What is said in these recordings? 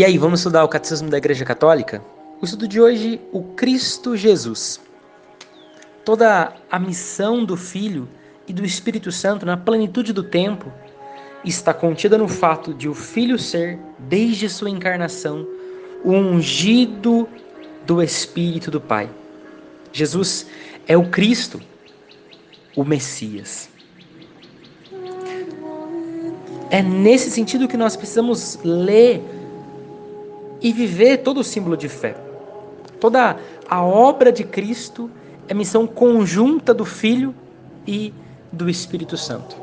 E aí, vamos estudar o Catecismo da Igreja Católica? O estudo de hoje, o Cristo Jesus. Toda a missão do Filho e do Espírito Santo na plenitude do tempo está contida no fato de o Filho ser, desde sua encarnação, o ungido do Espírito do Pai. Jesus é o Cristo, o Messias. É nesse sentido que nós precisamos ler e viver todo o símbolo de fé. Toda a obra de Cristo é missão conjunta do Filho e do Espírito Santo.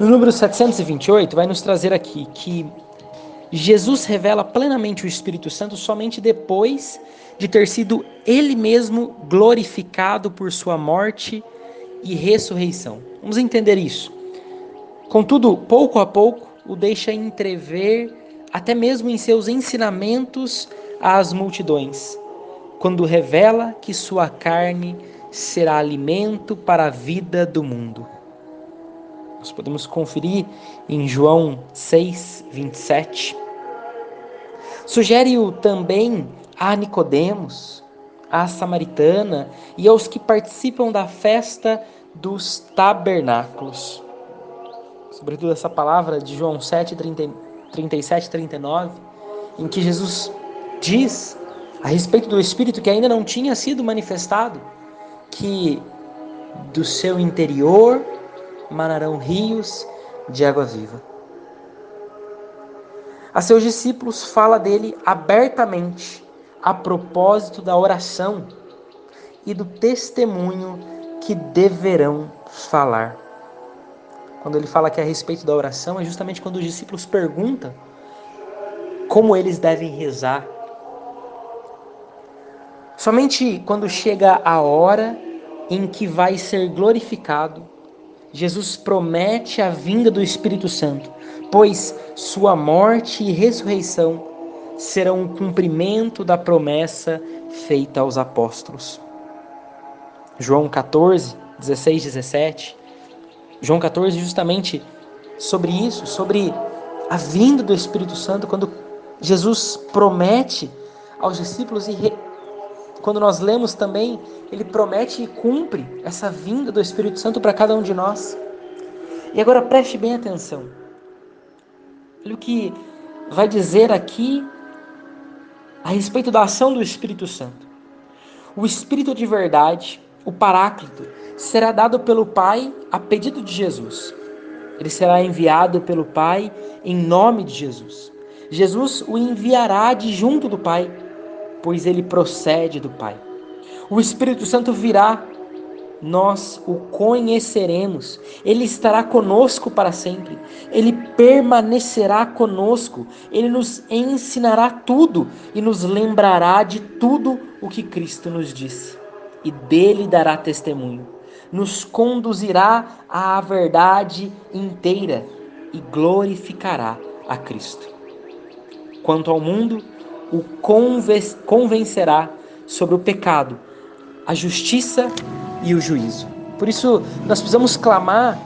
No número 728 vai nos trazer aqui que Jesus revela plenamente o Espírito Santo somente depois de ter sido ele mesmo glorificado por sua morte e ressurreição. Vamos entender isso. Contudo, pouco a pouco, o deixa entrever até mesmo em seus ensinamentos às multidões, quando revela que sua carne será alimento para a vida do mundo. Nós podemos conferir em João 6, 27. Sugere-o também a Nicodemos, à samaritana e aos que participam da festa dos tabernáculos. Sobretudo essa palavra de João 7, 30 37 e 39, em que Jesus diz a respeito do Espírito que ainda não tinha sido manifestado, que do seu interior manarão rios de água viva. A seus discípulos fala dele abertamente a propósito da oração e do testemunho que deverão falar. Quando ele fala que é a respeito da oração, é justamente quando os discípulos perguntam como eles devem rezar. Somente quando chega a hora em que vai ser glorificado, Jesus promete a vinda do Espírito Santo, pois sua morte e ressurreição serão o cumprimento da promessa feita aos apóstolos. João 14, 16, 17 João 14, justamente sobre isso, sobre a vinda do Espírito Santo, quando Jesus promete aos discípulos e re... quando nós lemos também, ele promete e cumpre essa vinda do Espírito Santo para cada um de nós. E agora preste bem atenção. Olha o que vai dizer aqui a respeito da ação do Espírito Santo. O Espírito de verdade, o Paráclito, será dado pelo Pai a pedido de Jesus. Ele será enviado pelo Pai em nome de Jesus. Jesus o enviará de junto do Pai, pois ele procede do Pai. O Espírito Santo virá, nós o conheceremos, ele estará conosco para sempre, ele permanecerá conosco, ele nos ensinará tudo e nos lembrará de tudo o que Cristo nos disse, e dele dará testemunho nos conduzirá à verdade inteira e glorificará a Cristo. Quanto ao mundo, o convencerá sobre o pecado, a justiça e o juízo. Por isso, nós precisamos clamar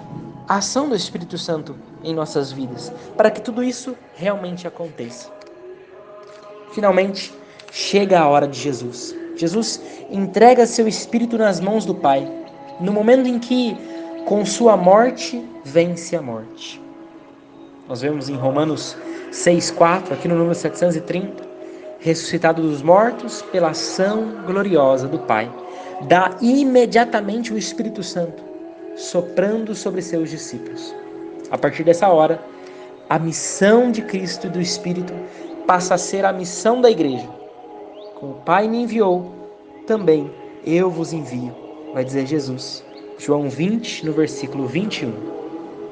a ação do Espírito Santo em nossas vidas, para que tudo isso realmente aconteça. Finalmente, chega a hora de Jesus. Jesus entrega seu Espírito nas mãos do Pai no momento em que, com sua morte, vence a morte. Nós vemos em Romanos 6,4, aqui no número 730, ressuscitado dos mortos pela ação gloriosa do Pai, dá imediatamente o Espírito Santo, soprando sobre seus discípulos. A partir dessa hora, a missão de Cristo e do Espírito passa a ser a missão da igreja. Como o Pai me enviou, também eu vos envio vai dizer Jesus. João 20, no versículo 21.